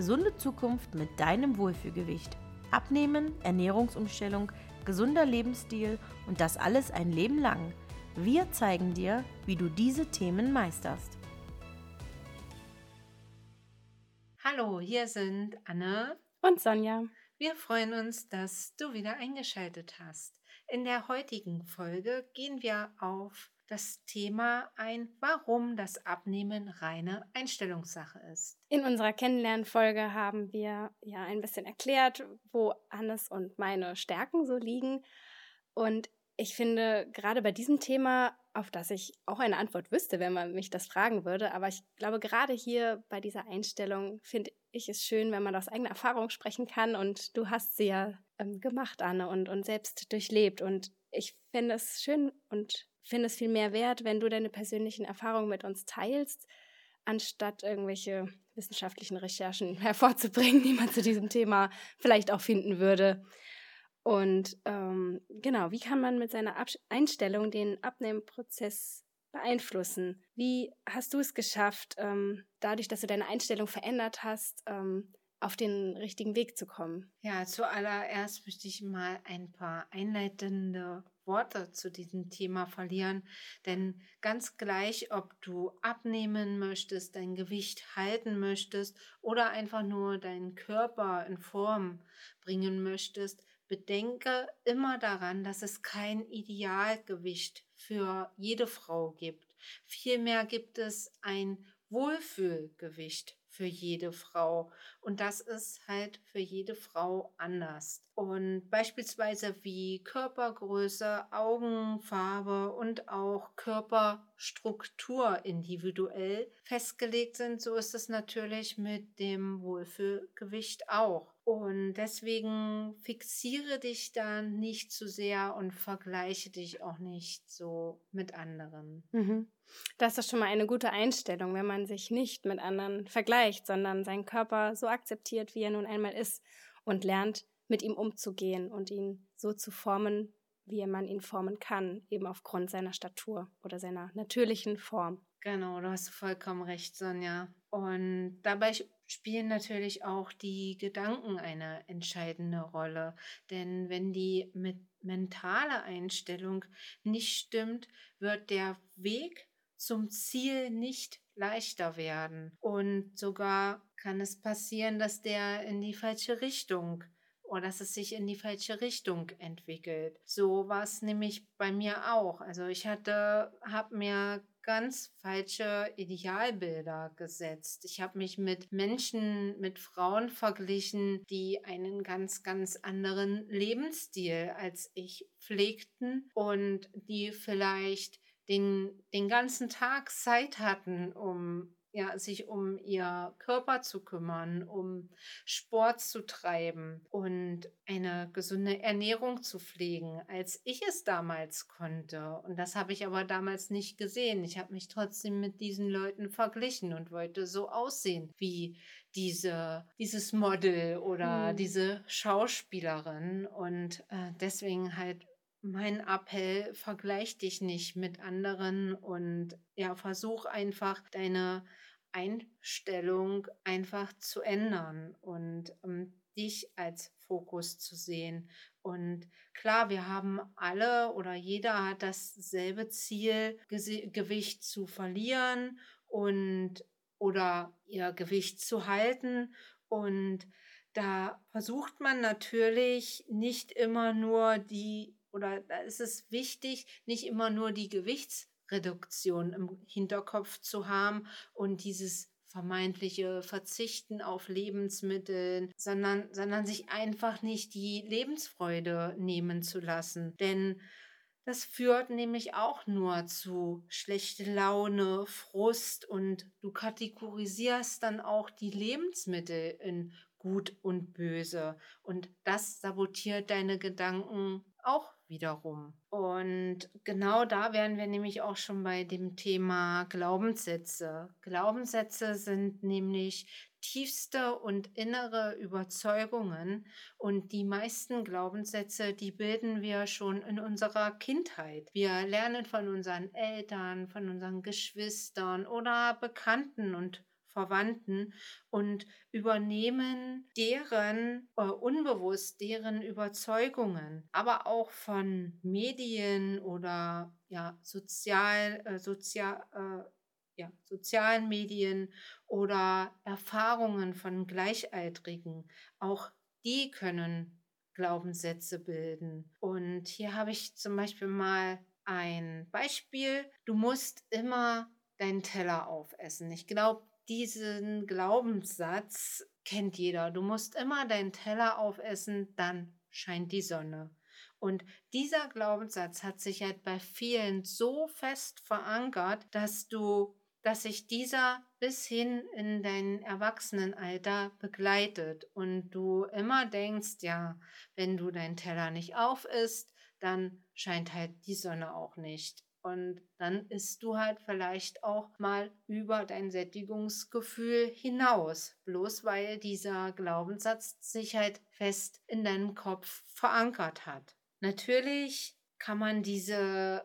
gesunde Zukunft mit deinem Wohlfühlgewicht. Abnehmen, Ernährungsumstellung, gesunder Lebensstil und das alles ein Leben lang. Wir zeigen dir, wie du diese Themen meisterst. Hallo, hier sind Anne und Sonja. Wir freuen uns, dass du wieder eingeschaltet hast. In der heutigen Folge gehen wir auf das Thema ein, warum das Abnehmen reine Einstellungssache ist. In unserer Kennenlernfolge haben wir ja ein bisschen erklärt, wo Annes und meine Stärken so liegen. Und ich finde, gerade bei diesem Thema, auf das ich auch eine Antwort wüsste, wenn man mich das fragen würde, aber ich glaube, gerade hier bei dieser Einstellung finde ich es schön, wenn man aus eigener Erfahrung sprechen kann. Und du hast sie ja ähm, gemacht, Anne, und, und selbst durchlebt. Und ich finde es schön und finde es viel mehr wert, wenn du deine persönlichen Erfahrungen mit uns teilst, anstatt irgendwelche wissenschaftlichen Recherchen hervorzubringen, die man zu diesem Thema vielleicht auch finden würde. Und ähm, genau, wie kann man mit seiner Ab Einstellung den Abnehmprozess beeinflussen? Wie hast du es geschafft, ähm, dadurch, dass du deine Einstellung verändert hast, ähm, auf den richtigen Weg zu kommen? Ja, zuallererst möchte ich mal ein paar einleitende Worte zu diesem Thema verlieren, denn ganz gleich, ob du abnehmen möchtest, dein Gewicht halten möchtest oder einfach nur deinen Körper in Form bringen möchtest, bedenke immer daran, dass es kein Idealgewicht für jede Frau gibt. Vielmehr gibt es ein Wohlfühlgewicht für jede Frau. Und das ist halt für jede Frau anders. Und beispielsweise wie Körpergröße, Augenfarbe und auch Körperstruktur individuell festgelegt sind, so ist es natürlich mit dem Wohlfühlgewicht auch. Und deswegen fixiere dich da nicht zu sehr und vergleiche dich auch nicht so mit anderen. Mhm. Das ist schon mal eine gute Einstellung, wenn man sich nicht mit anderen vergleicht, sondern seinen Körper so akzeptiert, wie er nun einmal ist und lernt, mit ihm umzugehen und ihn so zu formen, wie man ihn formen kann, eben aufgrund seiner Statur oder seiner natürlichen Form. Genau, du hast vollkommen recht, Sonja. Und dabei spielen natürlich auch die Gedanken eine entscheidende Rolle. Denn wenn die mit mentale Einstellung nicht stimmt, wird der Weg zum Ziel nicht leichter werden. Und sogar kann es passieren, dass der in die falsche Richtung oder dass es sich in die falsche Richtung entwickelt. So war es nämlich bei mir auch. Also ich hatte, habe mir ganz falsche Idealbilder gesetzt. Ich habe mich mit Menschen, mit Frauen verglichen, die einen ganz, ganz anderen Lebensstil als ich pflegten und die vielleicht den, den ganzen Tag Zeit hatten, um ja, sich um ihr Körper zu kümmern, um Sport zu treiben und eine gesunde Ernährung zu pflegen, als ich es damals konnte. Und das habe ich aber damals nicht gesehen. Ich habe mich trotzdem mit diesen Leuten verglichen und wollte so aussehen wie diese, dieses Model oder hm. diese Schauspielerin. Und äh, deswegen halt mein Appell, vergleich dich nicht mit anderen und ja, versuch einfach deine Einstellung einfach zu ändern und um, dich als Fokus zu sehen. Und klar, wir haben alle oder jeder hat dasselbe Ziel, Gewicht zu verlieren und oder ihr Gewicht zu halten. Und da versucht man natürlich nicht immer nur die oder ist es wichtig, nicht immer nur die Gewichtsreduktion im Hinterkopf zu haben und dieses vermeintliche Verzichten auf Lebensmittel, sondern, sondern sich einfach nicht die Lebensfreude nehmen zu lassen. Denn das führt nämlich auch nur zu schlechte Laune, Frust und du kategorisierst dann auch die Lebensmittel in gut und böse. Und das sabotiert deine Gedanken auch wiederum. Und genau da wären wir nämlich auch schon bei dem Thema Glaubenssätze. Glaubenssätze sind nämlich tiefste und innere Überzeugungen und die meisten Glaubenssätze, die bilden wir schon in unserer Kindheit. Wir lernen von unseren Eltern, von unseren Geschwistern oder Bekannten und Verwandten und übernehmen deren äh, unbewusst deren Überzeugungen, aber auch von Medien oder ja sozial äh, sozial äh, ja, sozialen Medien oder Erfahrungen von Gleichaltrigen. Auch die können Glaubenssätze bilden. Und hier habe ich zum Beispiel mal ein Beispiel. Du musst immer deinen Teller aufessen. Ich glaube, diesen Glaubenssatz kennt jeder. Du musst immer deinen Teller aufessen, dann scheint die Sonne. Und dieser Glaubenssatz hat sich halt bei vielen so fest verankert, dass du dass sich dieser bis hin in dein Erwachsenenalter begleitet und du immer denkst, ja, wenn du deinen Teller nicht auf isst, dann scheint halt die Sonne auch nicht. Und dann isst du halt vielleicht auch mal über dein Sättigungsgefühl hinaus, bloß weil dieser Glaubenssatz sich halt fest in deinem Kopf verankert hat. Natürlich kann man diese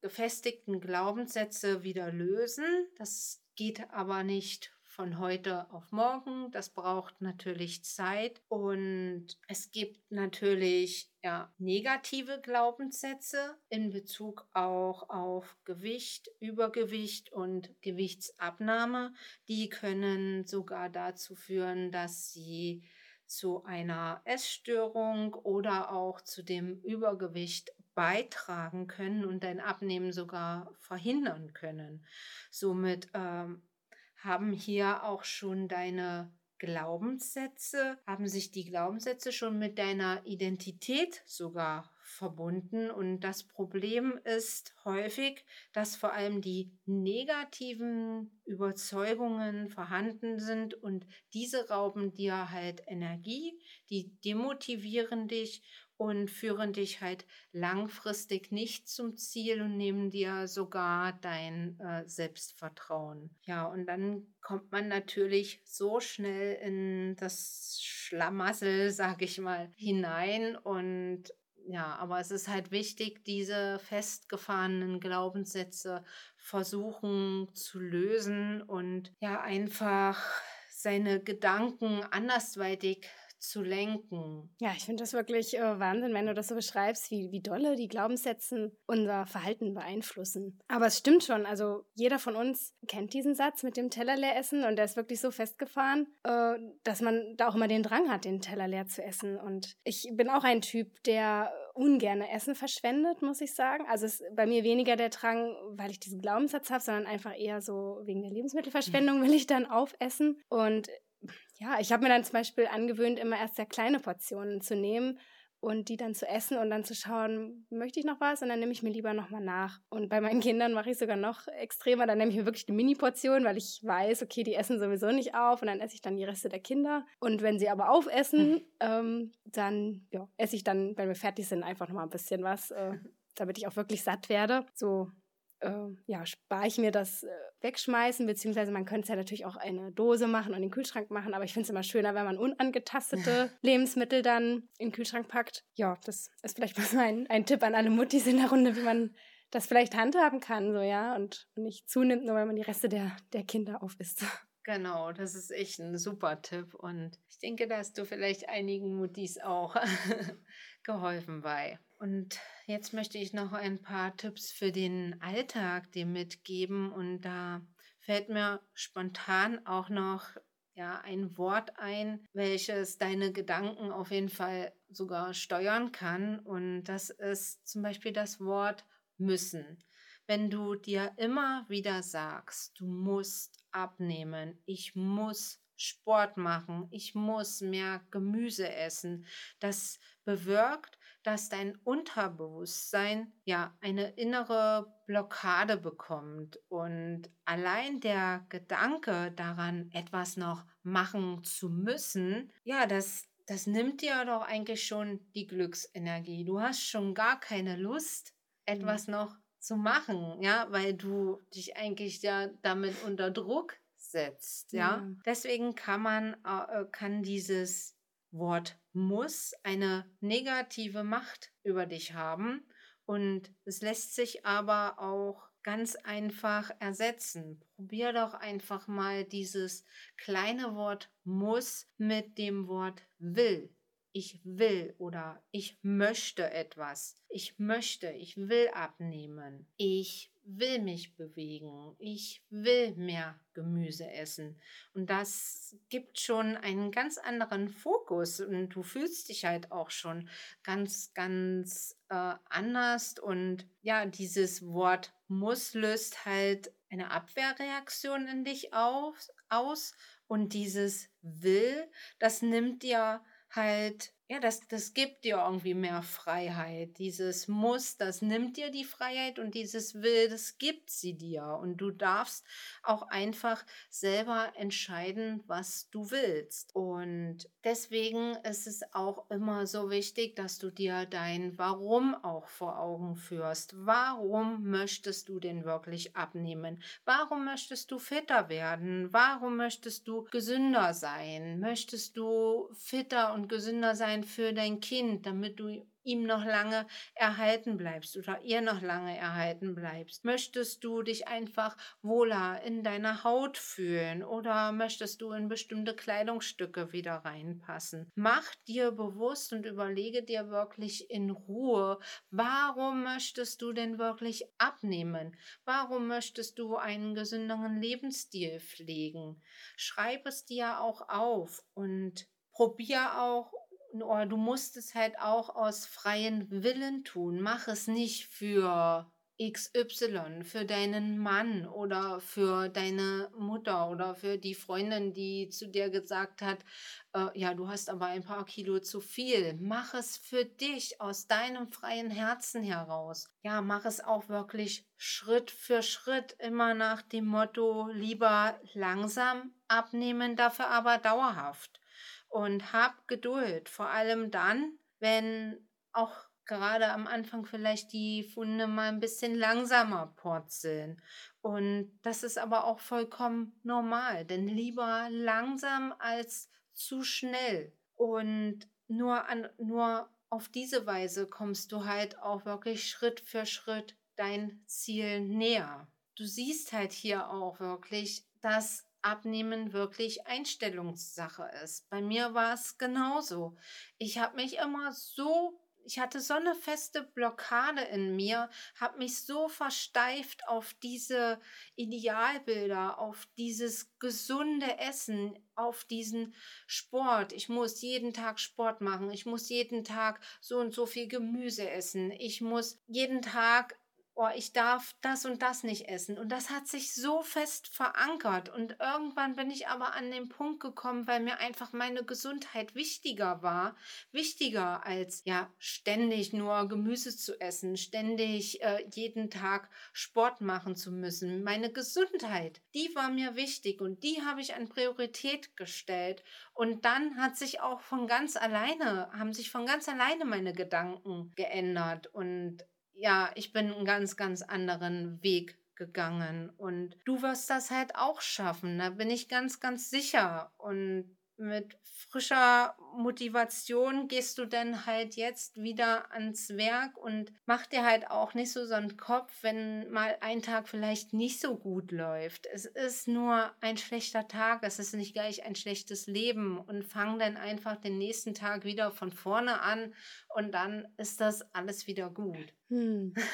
gefestigten Glaubenssätze wieder lösen. Das geht aber nicht von heute auf morgen. Das braucht natürlich Zeit und es gibt natürlich ja, negative Glaubenssätze in Bezug auch auf Gewicht, Übergewicht und Gewichtsabnahme. Die können sogar dazu führen, dass sie zu einer Essstörung oder auch zu dem Übergewicht beitragen können und dein Abnehmen sogar verhindern können. Somit ähm, haben hier auch schon deine Glaubenssätze, haben sich die Glaubenssätze schon mit deiner Identität sogar verbunden. Und das Problem ist häufig, dass vor allem die negativen Überzeugungen vorhanden sind und diese rauben dir halt Energie, die demotivieren dich und führen dich halt langfristig nicht zum Ziel und nehmen dir sogar dein äh, Selbstvertrauen. Ja, und dann kommt man natürlich so schnell in das Schlamassel, sag ich mal, hinein und ja, aber es ist halt wichtig, diese festgefahrenen Glaubenssätze versuchen zu lösen und ja, einfach seine Gedanken andersweitig zu lenken. Ja, ich finde das wirklich äh, Wahnsinn, wenn du das so beschreibst, wie, wie dolle die Glaubenssätze unser Verhalten beeinflussen. Aber es stimmt schon, also jeder von uns kennt diesen Satz mit dem Teller leer essen und der ist wirklich so festgefahren, äh, dass man da auch immer den Drang hat, den Teller leer zu essen. Und ich bin auch ein Typ, der ungern Essen verschwendet, muss ich sagen. Also es ist bei mir weniger der Drang, weil ich diesen Glaubenssatz habe, sondern einfach eher so wegen der Lebensmittelverschwendung will ich dann aufessen. Und ja, ich habe mir dann zum Beispiel angewöhnt, immer erst sehr kleine Portionen zu nehmen und die dann zu essen und dann zu schauen, möchte ich noch was? Und dann nehme ich mir lieber nochmal nach. Und bei meinen Kindern mache ich sogar noch extremer. Dann nehme ich mir wirklich eine Mini-Portion, weil ich weiß, okay, die essen sowieso nicht auf und dann esse ich dann die Reste der Kinder. Und wenn sie aber aufessen, mhm. ähm, dann ja, esse ich dann, wenn wir fertig sind, einfach nochmal ein bisschen was, äh, damit ich auch wirklich satt werde. So äh, ja, spare ich mir das äh, Wegschmeißen, beziehungsweise man könnte es ja natürlich auch eine Dose machen und in den Kühlschrank machen, aber ich finde es immer schöner, wenn man unangetastete Lebensmittel dann in den Kühlschrank packt. Ja, das ist vielleicht mal so ein, ein Tipp an alle Muttis in der Runde, wie man das vielleicht handhaben kann, so ja, und nicht zunimmt, nur weil man die Reste der, der Kinder aufisst. Genau, das ist echt ein super Tipp und ich denke, da hast du vielleicht einigen Muttis auch geholfen bei. Und jetzt möchte ich noch ein paar Tipps für den Alltag dir mitgeben. Und da fällt mir spontan auch noch ja, ein Wort ein, welches deine Gedanken auf jeden Fall sogar steuern kann. Und das ist zum Beispiel das Wort müssen. Wenn du dir immer wieder sagst, du musst abnehmen, ich muss Sport machen, ich muss mehr Gemüse essen, das bewirkt, dass dein Unterbewusstsein ja eine innere Blockade bekommt und allein der Gedanke daran, etwas noch machen zu müssen, ja, das das nimmt dir doch eigentlich schon die Glücksenergie. Du hast schon gar keine Lust, etwas mhm. noch zu machen, ja, weil du dich eigentlich ja damit unter Druck setzt, ja. ja. Deswegen kann man äh, kann dieses Wort muss eine negative Macht über dich haben und es lässt sich aber auch ganz einfach ersetzen. Probier doch einfach mal dieses kleine Wort muss mit dem Wort will ich will oder ich möchte etwas. Ich möchte, ich will abnehmen. Ich will mich bewegen. Ich will mehr Gemüse essen. Und das gibt schon einen ganz anderen Fokus und du fühlst dich halt auch schon ganz, ganz äh, anders. Und ja, dieses Wort muss löst halt eine Abwehrreaktion in dich auf, aus. Und dieses will, das nimmt dir halt, ja, das, das gibt dir irgendwie mehr Freiheit. Dieses Muss, das nimmt dir die Freiheit und dieses Will, das gibt sie dir. Und du darfst auch einfach selber entscheiden, was du willst. Und deswegen ist es auch immer so wichtig, dass du dir dein Warum auch vor Augen führst. Warum möchtest du denn wirklich abnehmen? Warum möchtest du fitter werden? Warum möchtest du gesünder sein? Möchtest du fitter und gesünder sein für dein Kind, damit du ihm noch lange erhalten bleibst oder ihr noch lange erhalten bleibst? Möchtest du dich einfach wohler in deiner Haut fühlen oder möchtest du in bestimmte Kleidungsstücke wieder reinpassen? Mach dir bewusst und überlege dir wirklich in Ruhe, warum möchtest du denn wirklich abnehmen? Warum möchtest du einen gesünderen Lebensstil pflegen? Schreib es dir auch auf und probier auch oder du musst es halt auch aus freien Willen tun. Mach es nicht für XY, für deinen Mann oder für deine Mutter oder für die Freundin, die zu dir gesagt hat, äh, ja, du hast aber ein paar Kilo zu viel. Mach es für dich aus deinem freien Herzen heraus. Ja, mach es auch wirklich Schritt für Schritt, immer nach dem Motto, lieber langsam abnehmen, dafür aber dauerhaft und hab Geduld, vor allem dann, wenn auch gerade am Anfang vielleicht die Funde mal ein bisschen langsamer purzeln. Und das ist aber auch vollkommen normal, denn lieber langsam als zu schnell. Und nur, an, nur auf diese Weise kommst du halt auch wirklich Schritt für Schritt dein Ziel näher. Du siehst halt hier auch wirklich, dass Abnehmen wirklich Einstellungssache ist. Bei mir war es genauso. Ich habe mich immer so ich hatte so eine feste Blockade in mir, habe mich so versteift auf diese Idealbilder, auf dieses gesunde Essen, auf diesen Sport. Ich muss jeden Tag Sport machen, ich muss jeden Tag so und so viel Gemüse essen, ich muss jeden Tag oh, ich darf das und das nicht essen. Und das hat sich so fest verankert. Und irgendwann bin ich aber an den Punkt gekommen, weil mir einfach meine Gesundheit wichtiger war. Wichtiger als, ja, ständig nur Gemüse zu essen, ständig äh, jeden Tag Sport machen zu müssen. Meine Gesundheit, die war mir wichtig und die habe ich an Priorität gestellt. Und dann hat sich auch von ganz alleine, haben sich von ganz alleine meine Gedanken geändert. Und ja, ich bin einen ganz, ganz anderen Weg gegangen. Und du wirst das halt auch schaffen, da bin ich ganz, ganz sicher. Und mit frischer Motivation gehst du dann halt jetzt wieder ans Werk und mach dir halt auch nicht so so einen Kopf, wenn mal ein Tag vielleicht nicht so gut läuft. Es ist nur ein schlechter Tag, es ist nicht gleich ein schlechtes Leben und fang dann einfach den nächsten Tag wieder von vorne an und dann ist das alles wieder gut. Hm.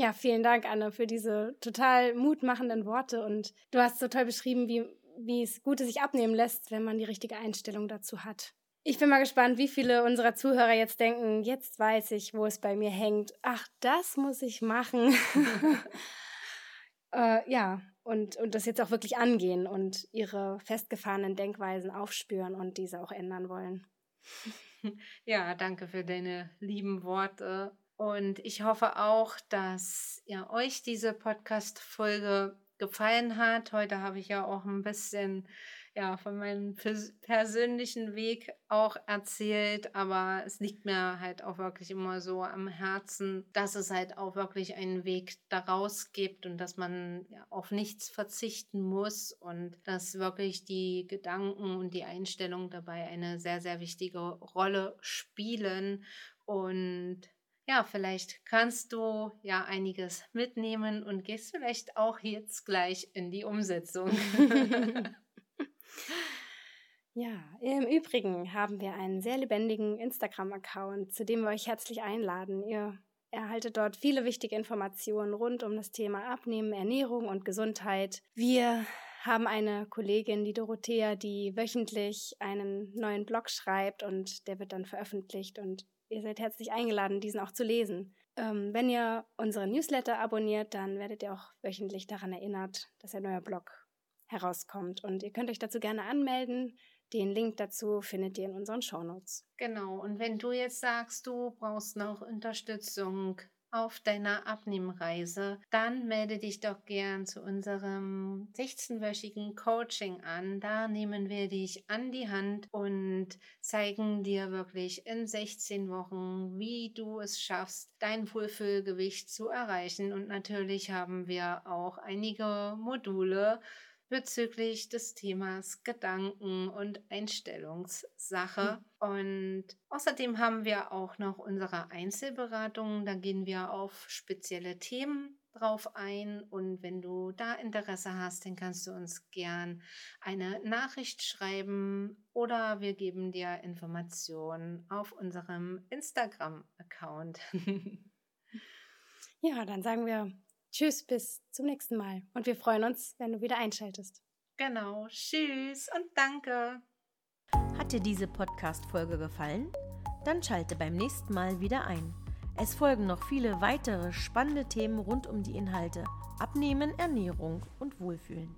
Ja, vielen Dank, Anne, für diese total mutmachenden Worte. Und du hast so toll beschrieben, wie wie es Gute sich abnehmen lässt, wenn man die richtige Einstellung dazu hat. Ich bin mal gespannt, wie viele unserer Zuhörer jetzt denken, jetzt weiß ich, wo es bei mir hängt. Ach, das muss ich machen. äh, ja, und, und das jetzt auch wirklich angehen und ihre festgefahrenen Denkweisen aufspüren und diese auch ändern wollen. Ja, danke für deine lieben Worte. Und ich hoffe auch, dass ja, euch diese Podcast-Folge gefallen hat. Heute habe ich ja auch ein bisschen ja, von meinem persönlichen Weg auch erzählt, aber es liegt mir halt auch wirklich immer so am Herzen, dass es halt auch wirklich einen Weg daraus gibt und dass man ja, auf nichts verzichten muss und dass wirklich die Gedanken und die Einstellung dabei eine sehr, sehr wichtige Rolle spielen und ja, vielleicht kannst du ja einiges mitnehmen und gehst vielleicht auch jetzt gleich in die Umsetzung. Ja, im Übrigen haben wir einen sehr lebendigen Instagram-Account, zu dem wir euch herzlich einladen. Ihr erhaltet dort viele wichtige Informationen rund um das Thema Abnehmen, Ernährung und Gesundheit. Wir haben eine Kollegin, die Dorothea, die wöchentlich einen neuen Blog schreibt und der wird dann veröffentlicht und ihr seid herzlich eingeladen, diesen auch zu lesen. Ähm, wenn ihr unseren Newsletter abonniert, dann werdet ihr auch wöchentlich daran erinnert, dass ein neuer Blog herauskommt. Und ihr könnt euch dazu gerne anmelden. Den Link dazu findet ihr in unseren Shownotes. Genau, und wenn du jetzt sagst, du brauchst noch Unterstützung auf deiner Abnehmreise, dann melde dich doch gern zu unserem 16-wöchigen Coaching an. Da nehmen wir dich an die Hand und zeigen dir wirklich in 16 Wochen, wie du es schaffst, dein Wohlfühlgewicht zu erreichen. Und natürlich haben wir auch einige Module bezüglich des Themas Gedanken und Einstellungssache. Mhm. Und außerdem haben wir auch noch unsere Einzelberatungen. Da gehen wir auf spezielle Themen drauf ein. Und wenn du da Interesse hast, dann kannst du uns gern eine Nachricht schreiben oder wir geben dir Informationen auf unserem Instagram-Account. ja, dann sagen wir Tschüss, bis zum nächsten Mal. Und wir freuen uns, wenn du wieder einschaltest. Genau. Tschüss und danke. Hat dir diese Podcast-Folge gefallen? Dann schalte beim nächsten Mal wieder ein. Es folgen noch viele weitere spannende Themen rund um die Inhalte Abnehmen, Ernährung und Wohlfühlen.